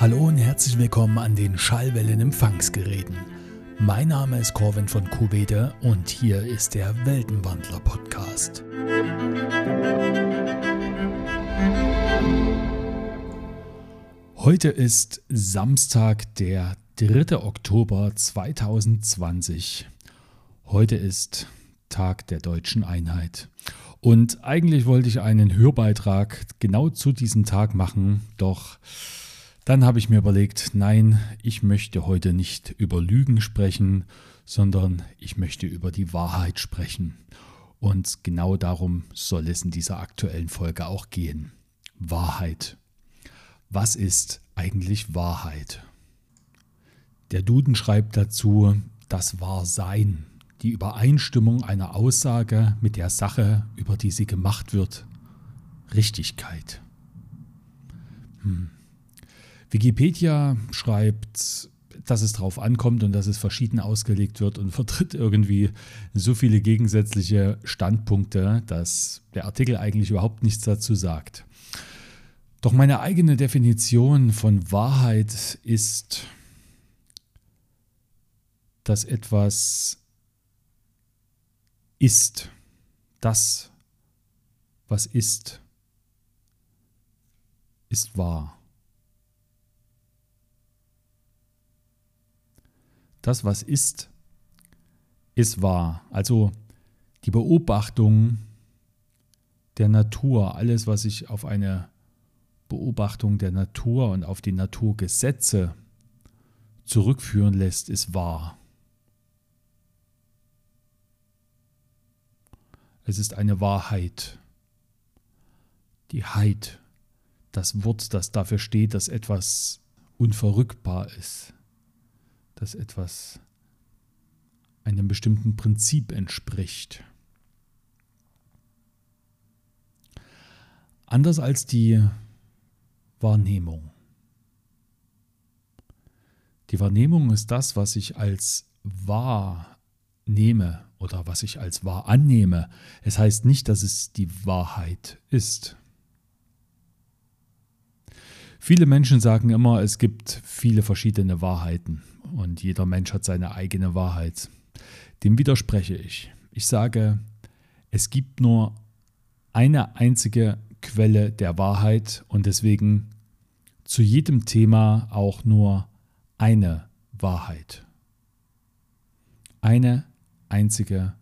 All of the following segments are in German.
Hallo und herzlich willkommen an den Schallwellen-Empfangsgeräten. Mein Name ist Corvin von Kubede und hier ist der Weltenwandler Podcast. Heute ist Samstag, der 3. Oktober 2020. Heute ist Tag der deutschen Einheit. Und eigentlich wollte ich einen Hörbeitrag genau zu diesem Tag machen, doch dann habe ich mir überlegt, nein, ich möchte heute nicht über Lügen sprechen, sondern ich möchte über die Wahrheit sprechen. Und genau darum soll es in dieser aktuellen Folge auch gehen. Wahrheit. Was ist eigentlich Wahrheit? Der Duden schreibt dazu, das Wahrsein, die Übereinstimmung einer Aussage mit der Sache, über die sie gemacht wird. Richtigkeit. Hm. Wikipedia schreibt, dass es darauf ankommt und dass es verschieden ausgelegt wird und vertritt irgendwie so viele gegensätzliche Standpunkte, dass der Artikel eigentlich überhaupt nichts dazu sagt. Doch meine eigene Definition von Wahrheit ist, dass etwas ist, das, was ist, ist wahr. Das, was ist, ist wahr. Also die Beobachtung der Natur, alles, was sich auf eine Beobachtung der Natur und auf die Naturgesetze zurückführen lässt, ist wahr. Es ist eine Wahrheit. Die Heit, das Wort, das dafür steht, dass etwas unverrückbar ist dass etwas einem bestimmten Prinzip entspricht. Anders als die Wahrnehmung. Die Wahrnehmung ist das, was ich als wahr nehme oder was ich als wahr annehme. Es heißt nicht, dass es die Wahrheit ist. Viele Menschen sagen immer, es gibt viele verschiedene Wahrheiten und jeder Mensch hat seine eigene Wahrheit. Dem widerspreche ich. Ich sage, es gibt nur eine einzige Quelle der Wahrheit und deswegen zu jedem Thema auch nur eine Wahrheit. Eine einzige,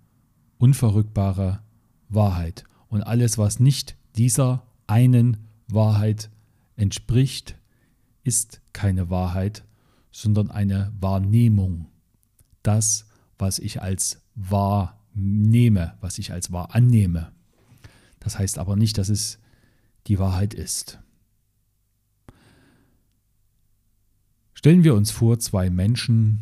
unverrückbare Wahrheit. Und alles, was nicht dieser einen Wahrheit entspricht, ist keine Wahrheit, sondern eine Wahrnehmung. Das, was ich als wahr nehme, was ich als wahr annehme. Das heißt aber nicht, dass es die Wahrheit ist. Stellen wir uns vor, zwei Menschen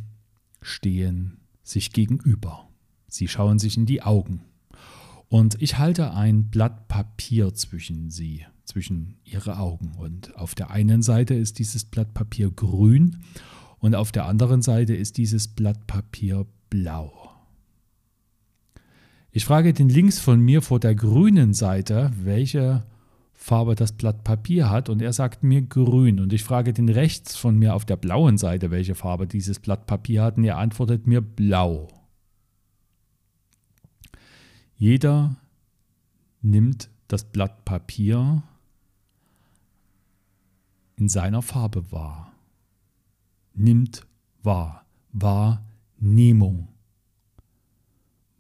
stehen sich gegenüber. Sie schauen sich in die Augen. Und ich halte ein Blatt Papier zwischen sie, zwischen ihre Augen. Und auf der einen Seite ist dieses Blatt Papier grün und auf der anderen Seite ist dieses Blatt Papier blau. Ich frage den links von mir vor der grünen Seite, welche Farbe das Blatt Papier hat und er sagt mir grün und ich frage den rechts von mir auf der blauen Seite, welche Farbe dieses Blatt Papier hat und er antwortet mir blau. Jeder nimmt das Blatt Papier in seiner Farbe wahr nimmt wahr. Wahrnehmung.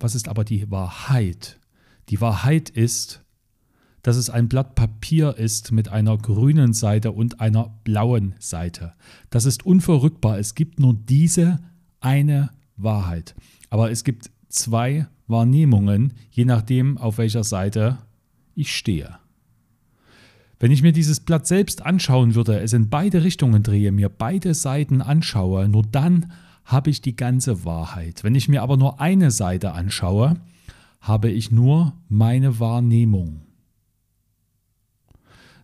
Was ist aber die Wahrheit? Die Wahrheit ist, dass es ein Blatt Papier ist mit einer grünen Seite und einer blauen Seite. Das ist unverrückbar. Es gibt nur diese eine Wahrheit. Aber es gibt zwei Wahrnehmungen, je nachdem, auf welcher Seite ich stehe. Wenn ich mir dieses Blatt selbst anschauen würde, es in beide Richtungen drehe, mir beide Seiten anschaue, nur dann habe ich die ganze Wahrheit. Wenn ich mir aber nur eine Seite anschaue, habe ich nur meine Wahrnehmung.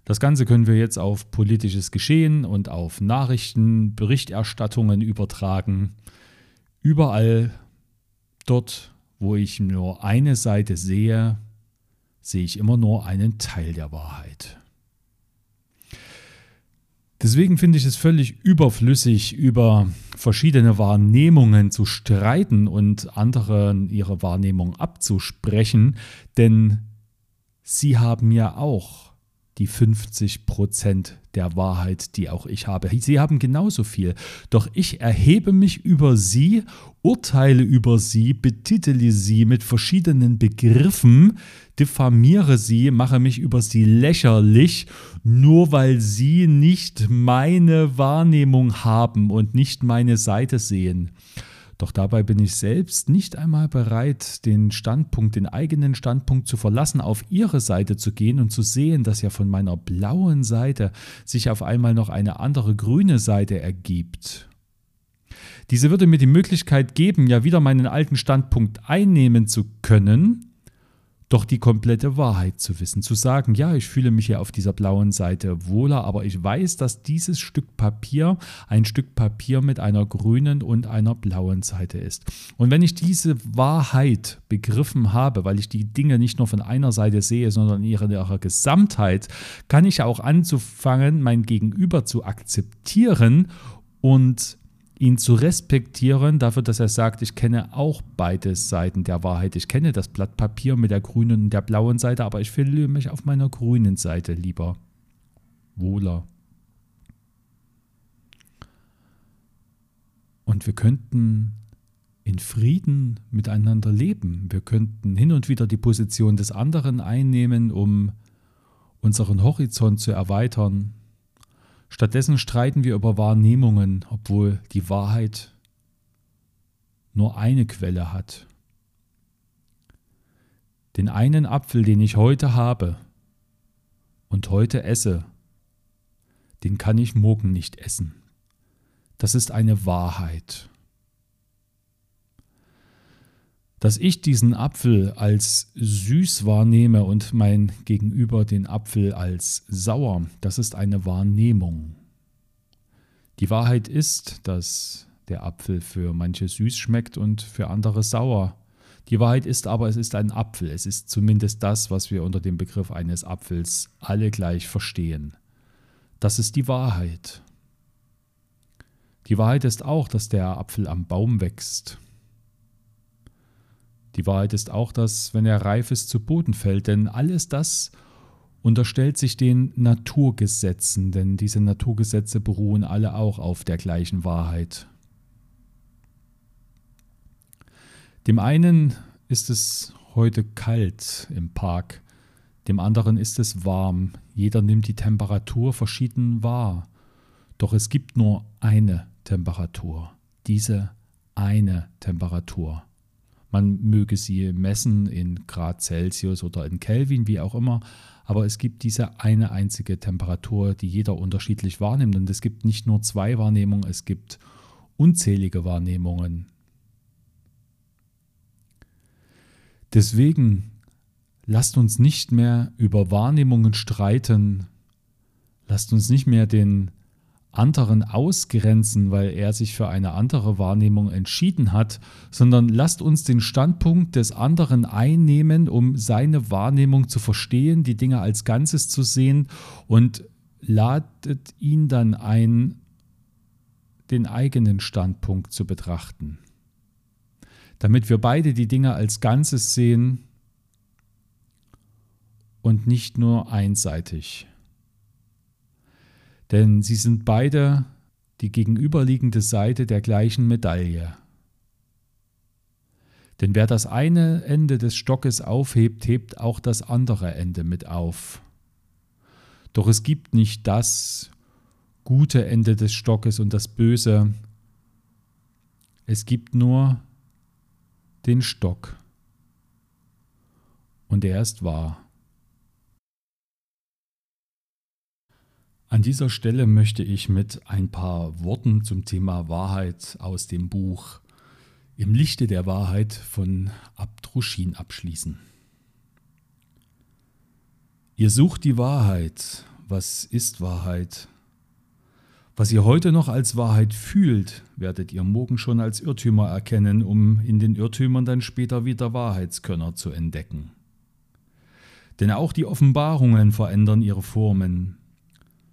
Das Ganze können wir jetzt auf politisches Geschehen und auf Nachrichten, Berichterstattungen übertragen. Überall dort, wo ich nur eine Seite sehe, sehe ich immer nur einen Teil der Wahrheit. Deswegen finde ich es völlig überflüssig, über verschiedene Wahrnehmungen zu streiten und anderen ihre Wahrnehmung abzusprechen, denn sie haben ja auch die 50 Prozent der Wahrheit, die auch ich habe. Sie haben genauso viel. Doch ich erhebe mich über sie, urteile über sie, betitele sie mit verschiedenen Begriffen, diffamiere sie, mache mich über sie lächerlich, nur weil sie nicht meine Wahrnehmung haben und nicht meine Seite sehen. Doch dabei bin ich selbst nicht einmal bereit, den Standpunkt, den eigenen Standpunkt zu verlassen, auf ihre Seite zu gehen und zu sehen, dass ja von meiner blauen Seite sich auf einmal noch eine andere grüne Seite ergibt. Diese würde mir die Möglichkeit geben, ja wieder meinen alten Standpunkt einnehmen zu können, doch die komplette Wahrheit zu wissen, zu sagen, ja, ich fühle mich hier auf dieser blauen Seite wohler, aber ich weiß, dass dieses Stück Papier ein Stück Papier mit einer grünen und einer blauen Seite ist. Und wenn ich diese Wahrheit begriffen habe, weil ich die Dinge nicht nur von einer Seite sehe, sondern in ihrer, ihrer Gesamtheit, kann ich auch anzufangen, mein Gegenüber zu akzeptieren und ihn zu respektieren dafür, dass er sagt, ich kenne auch beide Seiten der Wahrheit. Ich kenne das Blatt Papier mit der grünen und der blauen Seite, aber ich fühle mich auf meiner grünen Seite lieber wohler. Und wir könnten in Frieden miteinander leben. Wir könnten hin und wieder die Position des anderen einnehmen, um unseren Horizont zu erweitern, Stattdessen streiten wir über Wahrnehmungen, obwohl die Wahrheit nur eine Quelle hat. Den einen Apfel, den ich heute habe und heute esse, den kann ich morgen nicht essen. Das ist eine Wahrheit. Dass ich diesen Apfel als süß wahrnehme und mein Gegenüber den Apfel als sauer, das ist eine Wahrnehmung. Die Wahrheit ist, dass der Apfel für manche süß schmeckt und für andere sauer. Die Wahrheit ist aber, es ist ein Apfel. Es ist zumindest das, was wir unter dem Begriff eines Apfels alle gleich verstehen. Das ist die Wahrheit. Die Wahrheit ist auch, dass der Apfel am Baum wächst die Wahrheit ist auch, dass, wenn er reif ist, zu Boden fällt, denn alles das unterstellt sich den Naturgesetzen, denn diese Naturgesetze beruhen alle auch auf der gleichen Wahrheit. Dem einen ist es heute kalt im Park, dem anderen ist es warm, jeder nimmt die Temperatur verschieden wahr, doch es gibt nur eine Temperatur, diese eine Temperatur. Man möge sie messen in Grad Celsius oder in Kelvin, wie auch immer, aber es gibt diese eine einzige Temperatur, die jeder unterschiedlich wahrnimmt. Und es gibt nicht nur zwei Wahrnehmungen, es gibt unzählige Wahrnehmungen. Deswegen lasst uns nicht mehr über Wahrnehmungen streiten, lasst uns nicht mehr den anderen ausgrenzen, weil er sich für eine andere Wahrnehmung entschieden hat, sondern lasst uns den Standpunkt des anderen einnehmen, um seine Wahrnehmung zu verstehen, die Dinge als Ganzes zu sehen und ladet ihn dann ein, den eigenen Standpunkt zu betrachten. Damit wir beide die Dinge als Ganzes sehen und nicht nur einseitig denn sie sind beide die gegenüberliegende Seite der gleichen Medaille. Denn wer das eine Ende des Stockes aufhebt, hebt auch das andere Ende mit auf. Doch es gibt nicht das gute Ende des Stockes und das böse. Es gibt nur den Stock. Und er ist wahr. An dieser Stelle möchte ich mit ein paar Worten zum Thema Wahrheit aus dem Buch Im Lichte der Wahrheit von Abdruschin abschließen. Ihr sucht die Wahrheit. Was ist Wahrheit? Was ihr heute noch als Wahrheit fühlt, werdet ihr morgen schon als Irrtümer erkennen, um in den Irrtümern dann später wieder Wahrheitskönner zu entdecken. Denn auch die Offenbarungen verändern ihre Formen.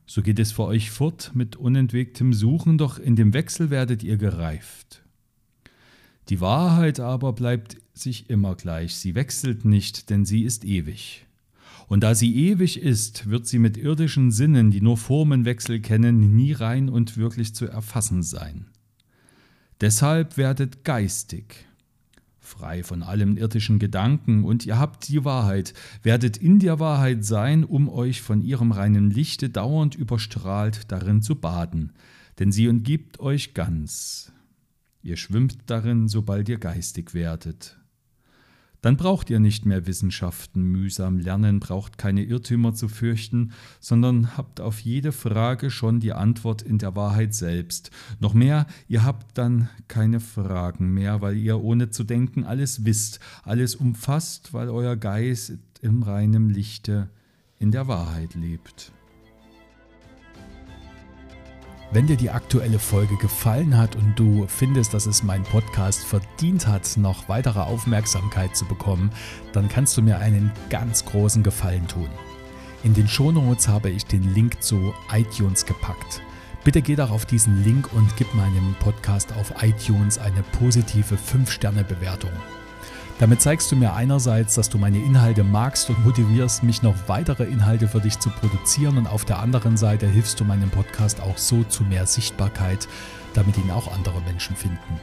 So geht es für euch fort mit unentwegtem Suchen, doch in dem Wechsel werdet ihr gereift. Die Wahrheit aber bleibt sich immer gleich, sie wechselt nicht, denn sie ist ewig. Und da sie ewig ist, wird sie mit irdischen Sinnen, die nur Formenwechsel kennen, nie rein und wirklich zu erfassen sein. Deshalb werdet geistig, frei von allem irdischen Gedanken, und ihr habt die Wahrheit, werdet in der Wahrheit sein, um euch von ihrem reinen Lichte dauernd überstrahlt darin zu baden, denn sie umgibt euch ganz. Ihr schwimmt darin, sobald ihr geistig werdet. Dann braucht ihr nicht mehr Wissenschaften mühsam lernen, braucht keine Irrtümer zu fürchten, sondern habt auf jede Frage schon die Antwort in der Wahrheit selbst. Noch mehr, ihr habt dann keine Fragen mehr, weil ihr ohne zu denken alles wisst, alles umfasst, weil euer Geist im reinen Lichte in der Wahrheit lebt. Wenn dir die aktuelle Folge gefallen hat und du findest, dass es mein Podcast verdient hat, noch weitere Aufmerksamkeit zu bekommen, dann kannst du mir einen ganz großen Gefallen tun. In den Shownotes habe ich den Link zu iTunes gepackt. Bitte geh doch auf diesen Link und gib meinem Podcast auf iTunes eine positive 5-Sterne-Bewertung. Damit zeigst du mir einerseits, dass du meine Inhalte magst und motivierst mich noch weitere Inhalte für dich zu produzieren und auf der anderen Seite hilfst du meinem Podcast auch so zu mehr Sichtbarkeit, damit ihn auch andere Menschen finden.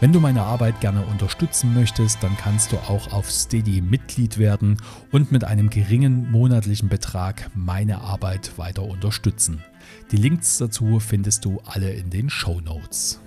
Wenn du meine Arbeit gerne unterstützen möchtest, dann kannst du auch auf Steady Mitglied werden und mit einem geringen monatlichen Betrag meine Arbeit weiter unterstützen. Die Links dazu findest du alle in den Show Notes.